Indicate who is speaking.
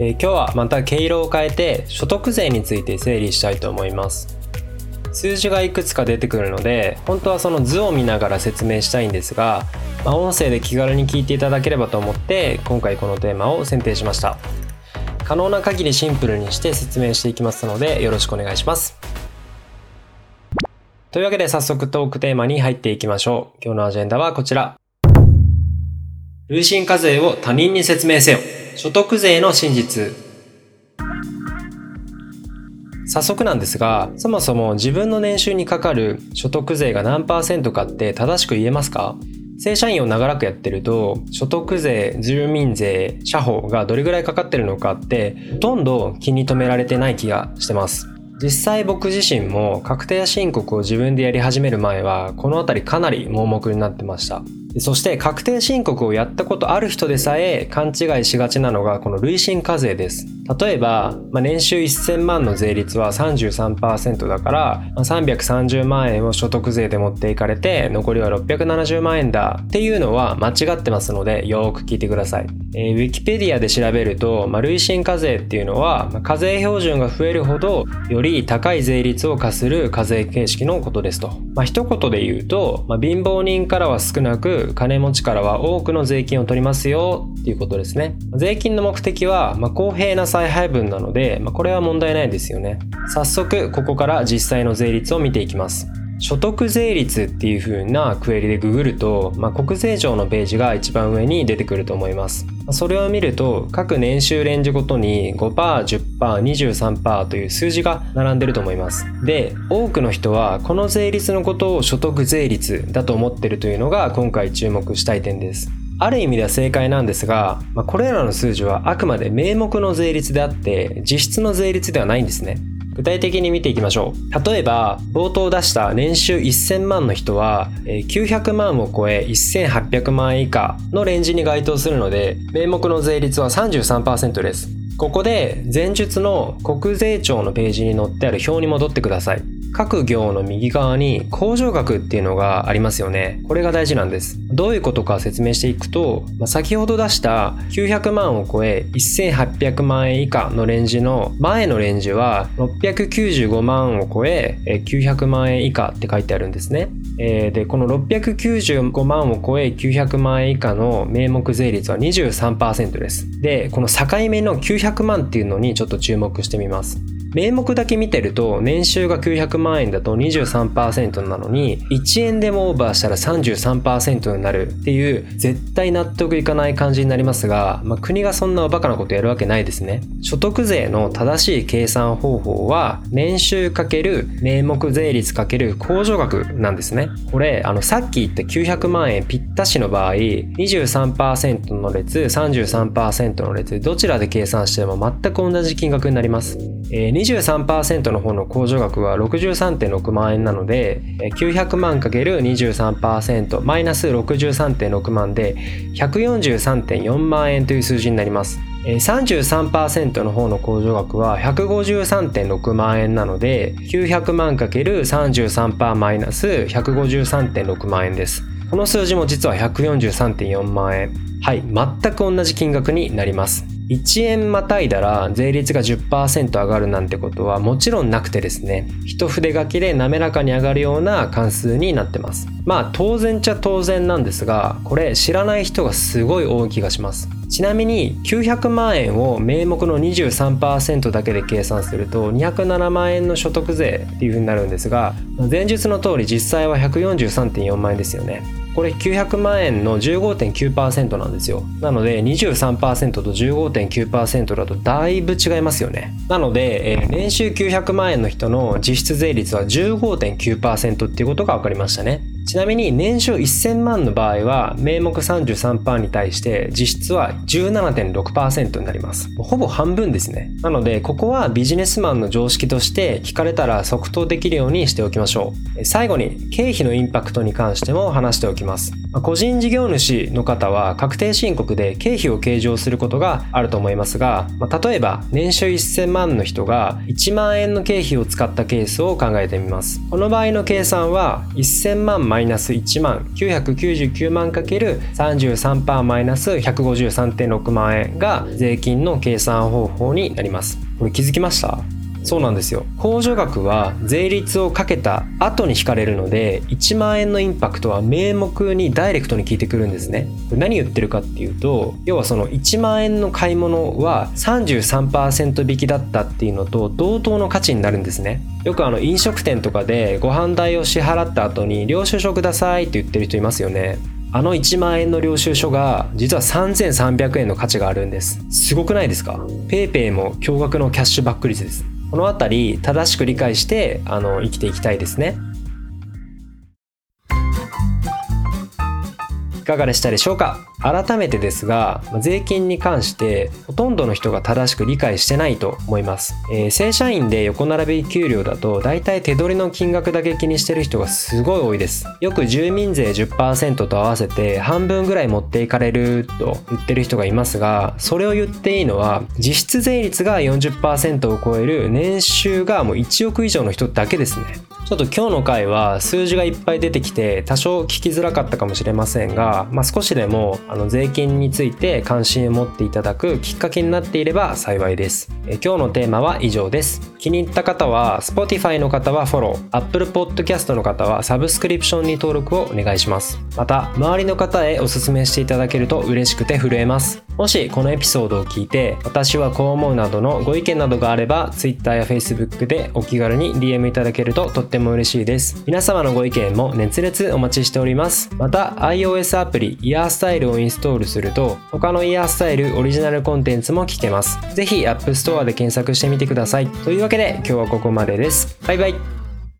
Speaker 1: えー、今日はまた毛色を変えて所得税について整理したいと思います。数字がいくつか出てくるので本当はその図を見ながら説明したいんですが、まあ、音声で気軽に聞いていただければと思って今回このテーマを選定しました。可能な限りシンプルにして説明していきますのでよろしくお願いします。というわけで早速トークテーマに入っていきましょう。今日のアジェンダはこちら。累進課税を他人に説明せよ。所得税の真実。早速なんですがそもそも自分の年収にかかる所得税が何パーセントかって正しく言えますか？正社員を長らくやってると所得税住民税社保がどれぐらいかかってるのかってほとんど気に留められてない気がしてます。実際僕自身も確定申告を自分でやり始める前はこの辺りかなり盲目になってました。そして確定申告をやったことある人でさえ勘違いしがちなのがこの累進課税です。例えば、まあ、年収1000万の税率は33%だから、まあ、330万円を所得税で持っていかれて残りは670万円だっていうのは間違ってますのでよーく聞いてください、えー、ウィキペディアで調べると、まあ、累進課税っていうのは、まあ、課税標準が増えるほどより高い税率を課する課税形式のことですと、まあ、一言で言うと、まあ、貧乏人からは少なく金持ちからは多くの税金を取りますよっていうことですね。税金の目的は、まあ、公平な再配分なので、まあ、これは問題ないですよね。早速ここから実際の税率を見ていきます。所得税率っていう風なクエリでググると、まあ、国税庁のページが一番上に出てくると思います。それを見ると各年収レンジごとに 5%10%23% という数字が並んでると思います。で多くの人はこの税率のことを所得税率だと思ってるというのが今回注目したい点です。ある意味では正解なんですが、まあ、これらの数字はあくまで名目の税率であって実質の税率ではないんですね。具体的に見ていきましょう。例えば冒頭出した年収1000万の人は900万を超え1800万円以下のレンジに該当するので名目の税率は33%です。ここで前述の国税庁のページに載ってある表に戻ってください。各行の右側に控除額っていうのがありますよね。これが大事なんです。どういうことか説明していくと、まあ、先ほど出した900万を超え1800万円以下のレンジの前のレンジは695万を超え900万円以下って書いてあるんですね。えー、で、この695万を超え900万円以下の名目税率は23%です。で、この境目の900万っていうのにちょっと注目してみます。名目だけ見てると年収が900万円だと23%なのに1円でもオーバーしたら33%になるっていう絶対納得いかない感じになりますが、まあ、国がそんなおバカなことやるわけないですね。所得税の正しい計算方法は年収かける名目税率かける控除額なんですね。これあのさっき言った900万円ぴったしの場合23%の列33%の列どちらで計算しても全く同じ金額になります。えー、23%の方の控除額は63.6万円なので900万 ×23% マイナス63.6万で143.4万円という数字になります。33%の方の控除額は153.6万円なので900万 ×33% マイナス153.6万円です。この数字も実は143.4万円。はい全く同じ金額になります。1円またいだら税率が10%上がるなんてことはもちろんなくてですね一筆書きで滑らかに上がるような関数になってます。まあ当然ちゃ当然なんですがこれ知らない人がすごい多い気がします。ちなみに900万円を名目の23%だけで計算すると207万円の所得税っていう風になるんですが前述の通り実際は143.4万円ですよね。これ900万円の15.9%なんですよ。なので23%と15.9%だとだいぶ違いますよね。なので、えー、年収900万円の人の実質税率は15.9%っていうことが分かりましたね。ちなみに年収1000万の場合は名目33%に対して実質は17.6%になります。ほぼ半分ですね。なのでここはビジネスマンの常識として聞かれたら即答できるようにしておきましょう。最後に経費のインパクトに関しても話しておきます。個人事業主の方は確定申告で経費を計上することがあると思いますが例えば年収1000万の人が1万円の経費を使ったケースを考えてみます。この場合の計算は1000万マイナス1万999万かける33%マイナス153.6万円が税金の計算方法になります。これ気づきました？そうなんですよ。控除額は税率をかけた後に引かれるので1万円のインパクトは名目にダイレクトに効いてくるんですね。何言ってるかっていうと要はその1万円の買い物は33%引きだったっていうのと同等の価値になるんですね。よくあの飲食店とかでご飯代を支払った後に領収書くださいって言ってる人いますよね。あの1万円の領収書が実は3300円の価値があるんです。すごくないですか？PayPay も驚愕のキャッシュバック率です。この辺り正しく理解してあの生きていきたいですね。かがでしたでしょうか？改めてですが税金に関してほとんどの人が正しく理解してないと思います、えー、正社員で横並び給料だと大体手取りの金額だけ気にしてる人がすごい多いです。よく住民税10%と合わせて半分ぐらい持っていかれると言ってる人がいますがそれを言っていいのは実質税率が40%を超える年収がもう1億以上の人だけですね。ちょっと今日の回は数字がいっぱい出てきて多少聞きづらかったかもしれませんが、まあ、少しでもあの税金について関心を持っていただくきっかけになっていれば幸いです。え今日のテーマは以上です。気に入った方は Spotify の方はフォロー、Apple Podcast の方はサブスクリプションに登録をお願いします。また、周りの方へお勧めしていただけると嬉しくて震えます。もしこのエピソードを聞いて私はこう思うなどのご意見などがあれば Twitter や Facebook でお気軽に DM いただけるととっても嬉しいです。皆様のご意見も熱烈お待ちしております。また iOS アプリイヤースタイルをインストールすると他のイヤースタイルオリジナルコンテンツも聞けます。ぜひ App Store で検索してみてください。というわけで今日はここまでです。バイバイ。